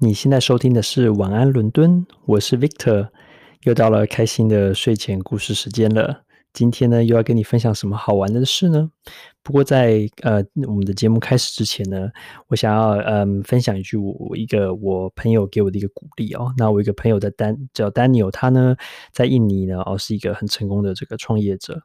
你现在收听的是晚安伦敦，我是 Victor，又到了开心的睡前故事时间了。今天呢，又要跟你分享什么好玩的事呢？不过在呃我们的节目开始之前呢，我想要嗯分享一句我一个我朋友给我的一个鼓励哦。那我一个朋友的丹叫 Daniel，他呢在印尼呢哦是一个很成功的这个创业者。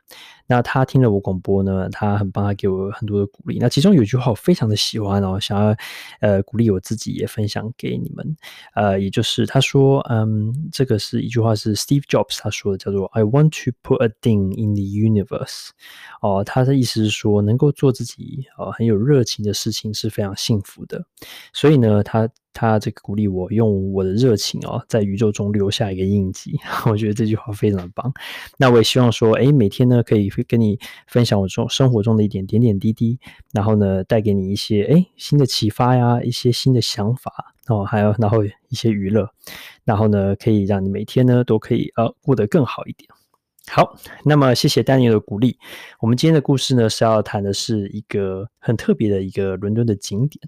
那他听了我广播呢，他很帮，他给我很多的鼓励。那其中有一句话我非常的喜欢哦，想要呃鼓励我自己也分享给你们。呃，也就是他说嗯这个是一句话是 Steve Jobs 他说的，叫做 I want to put a thing in the universe。哦，他的意思是说呢。能够做自己啊，很有热情的事情是非常幸福的。所以呢，他他这个鼓励我用我的热情哦，在宇宙中留下一个印记。我觉得这句话非常棒。那我也希望说，哎，每天呢可以跟你分享我中生活中的一点点点滴滴，然后呢带给你一些哎新的启发呀，一些新的想法哦，还有然后一些娱乐，然后呢可以让你每天呢都可以呃过得更好一点。好，那么谢谢丹尼尔的鼓励。我们今天的故事呢，是要谈的是一个很特别的一个伦敦的景点，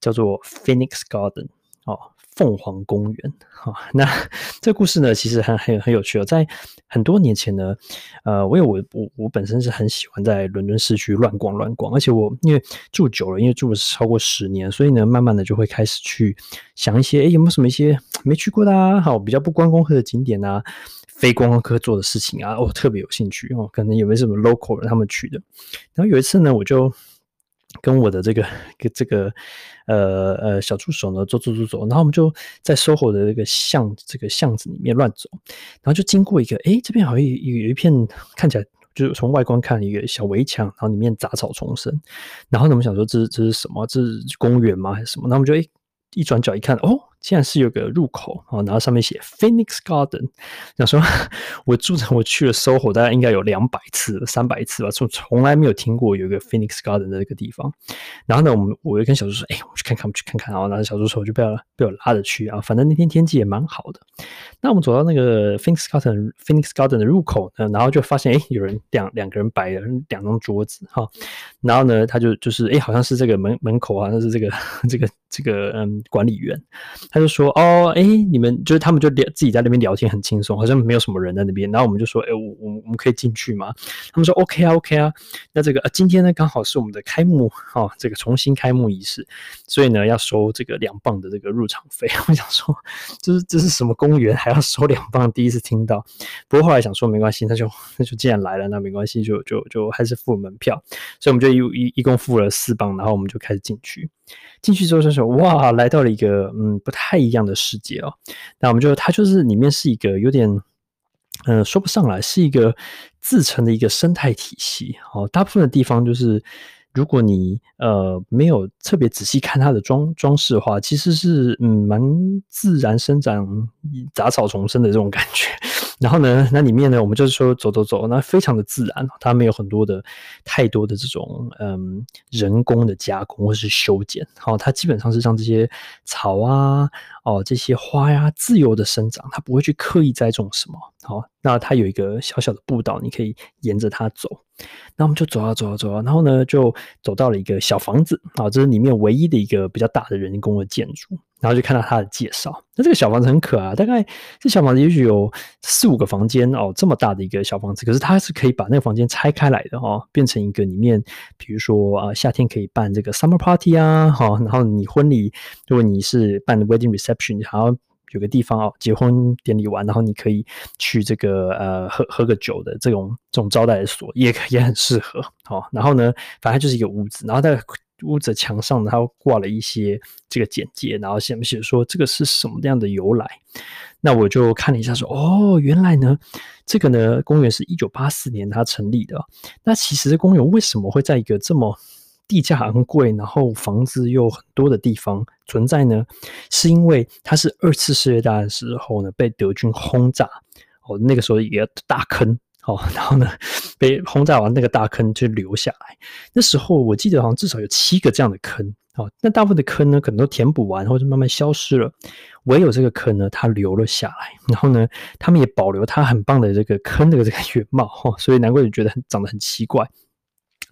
叫做 Phoenix Garden 哦，凤凰公园。好、那这故事呢，其实很很很有趣哦。在很多年前呢，呃，我有我我我本身是很喜欢在伦敦市区乱逛乱逛，而且我因为住久了，因为住了超过十年，所以呢，慢慢的就会开始去想一些，诶，有没有什么一些没去过的啊，好，比较不观光客的景点啊。非观光客做的事情啊，我、特别有兴趣哦。可能有没有什么 local 人他们去的？然后有一次呢，我就跟我的这个跟这个呃呃小助手呢走走走走，然后我们就在 SOHO 的这个巷这个巷子里面乱走，然后就经过一个，诶，这边好像有有一片看起来就是从外观看一个小围墙，然后里面杂草丛生。然后呢，我们想说这是这是什么？这是公园吗？还是什么？那我们就一一转角一看，哦。竟然是有个入口啊，然后上面写 Phoenix Garden。想说，我住着我去了 SOHO，大概应该有两百次、三百次吧，从从来没有听过有一个 Phoenix Garden 的那个地方。然后呢，我们我就跟小猪说：“哎，我去看看，我们去看看。”然后拿着小助手就被我被我拉着去啊。反正那天天气也蛮好的。那我们走到那个 Phoenix Garden Phoenix Garden 的入口呢，然后就发现哎，有人两两个人摆了两张桌子哈。然后呢，他就就是哎，好像是这个门门口好像是这个这个这个嗯管理员。他就说：“哦，哎，你们就是他们就聊自己在那边聊天，很轻松，好像没有什么人在那边。然后我们就说：‘哎，我我我们可以进去吗？’他们说：‘OK 啊，OK 啊。’那这个呃，今天呢刚好是我们的开幕哦，这个重新开幕仪式，所以呢要收这个两磅的这个入场费。我想说，这是这是什么公园还要收两磅？第一次听到。不过后来想说没关系，那就那就既然来了，那没关系，就就就还是付门票。所以我们就一一一共付了四磅，然后我们就开始进去。进去之后就说：哇，来到了一个嗯不太太一样的世界哦。那我们就它就是里面是一个有点嗯、说不上来，是一个自成的一个生态体系哦。大部分的地方就是如果你呃没有特别仔细看它的装装饰的话，其实是嗯蛮自然生长、杂草丛生的这种感觉。然后呢，那里面呢，我们就是说走走走，那非常的自然，它没有很多的太多的这种嗯人工的加工或是修剪，好，它基本上是让这些草啊，哦这些花呀自由的生长，它不会去刻意栽种什么，好，那它有一个小小的步道，你可以沿着它走，那我们就走啊走啊走啊，然后呢就走到了一个小房子，啊，这是里面唯一的一个比较大的人工的建筑。然后就看到它的介绍，那这个小房子很可爱，大概这小房子也许有四五个房间哦，这么大的一个小房子，可是它是可以把那个房间拆开来的哦，变成一个里面，比如说啊，夏天可以办这个 summer party 啊，好，然后你婚礼，如果你是办 wedding reception，然后有个地方哦，结婚典礼完，然后你可以去这个呃喝喝个酒的这种这种招待所，也也很适合，哦，然后呢，反正就是一个屋子，然后在。屋子墙上呢，它挂了一些这个简介，然后写不写说这个是什么样的由来？那我就看了一下说，哦，原来呢，这个呢，公园是一九八四年它成立的。那其实公园为什么会在一个这么地价昂贵，然后房子又很多的地方存在呢？是因为它是二次世界大战时候呢被德军轰炸，哦，那个时候一个大坑。哦，然后呢，被轰炸完那个大坑就留下来。那时候我记得好像至少有七个这样的坑。哦，那大部分的坑呢，可能都填补完，或者慢慢消失了。唯有这个坑呢，它留了下来。然后呢，他们也保留它很棒的这个坑的这个原貌。哦，所以难怪你觉得长得很奇怪。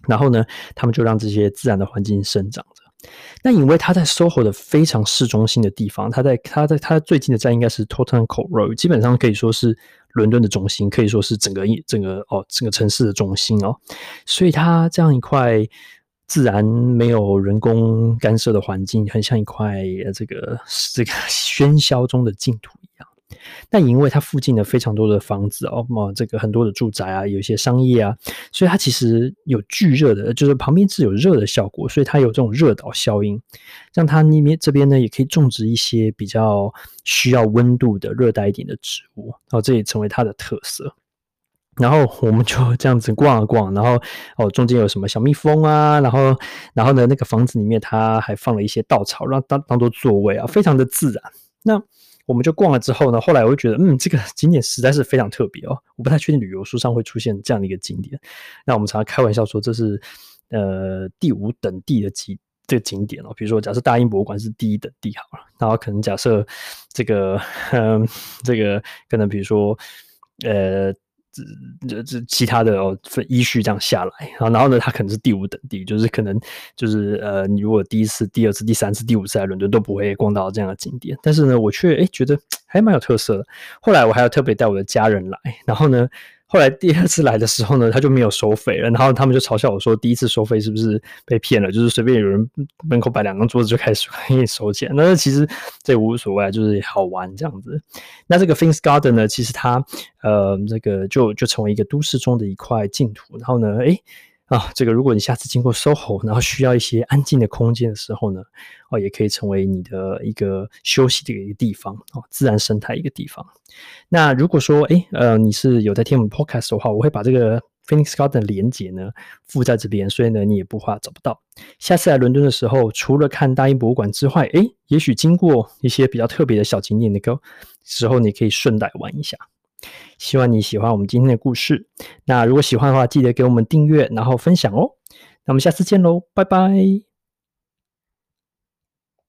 然后呢，他们就让这些自然的环境生长着。那因为它在 SOHO 的非常市中心的地方，它在它在它最近的站应该是 Tottenham Court Road，基本上可以说是伦敦的中心，可以说是整个一整个哦整个城市的中心哦。所以它这样一块自然没有人工干涉的环境，很像一块这个这个 喧嚣中的净土一样。那因为它附近的非常多的房子哦，嘛这个很多的住宅啊，有一些商业啊，所以它其实有聚热的，就是旁边是有热的效果，所以它有这种热岛效应，让它那边这边呢也可以种植一些比较需要温度的热带一点的植物，然后这也成为它的特色。然后我们就这样子逛啊逛，然后哦中间有什么小蜜蜂啊，然后然后呢那个房子里面它还放了一些稻草，让当当做座位啊，非常的自然。那我们就逛了之后呢，后来我就觉得，嗯，这个景点实在是非常特别哦。我不太确定旅游书上会出现这样的一个景点。那我们常常开玩笑说，这是呃第五等地的景这个景点哦。比如说，假设大英博物馆是第一等地好了，然后可能假设这个嗯、这个可能比如说呃。这这其他的哦，分依序这样下来，然后呢，他可能是第五等地，就是可能就是呃，你如果第一次、第二次、第三次、第五次来伦敦都不会逛到这样的景点，但是呢，我却哎觉得还蛮有特色的。后来我还要特别带我的家人来，然后呢。后来第二次来的时候呢，他就没有收费了，然后他们就嘲笑我说，第一次收费是不是被骗了？就是随便有人门口摆两张桌子就开始给你收钱。那其实这无所谓，就是好玩这样子。那这个 Finns Garden 呢，其实它呃这个就就成为一个都市中的一块净土。然后呢，诶啊，这个如果你下次经过 SOHO，然后需要一些安静的空间的时候呢，哦，也可以成为你的一个休息的一个地方哦，自然生态一个地方。那如果说，诶呃，你是有在听我们 Podcast 的话，我会把这个 Phoenix Garden 的连接呢附在这边，所以呢，你也不怕找不到。下次来伦敦的时候，除了看大英博物馆之外，诶，也许经过一些比较特别的小景点的个时候，你可以顺带玩一下。希望你喜欢我们今天的故事。那如果喜欢的话，记得给我们订阅，然后分享哦。那我们下次见喽，拜拜。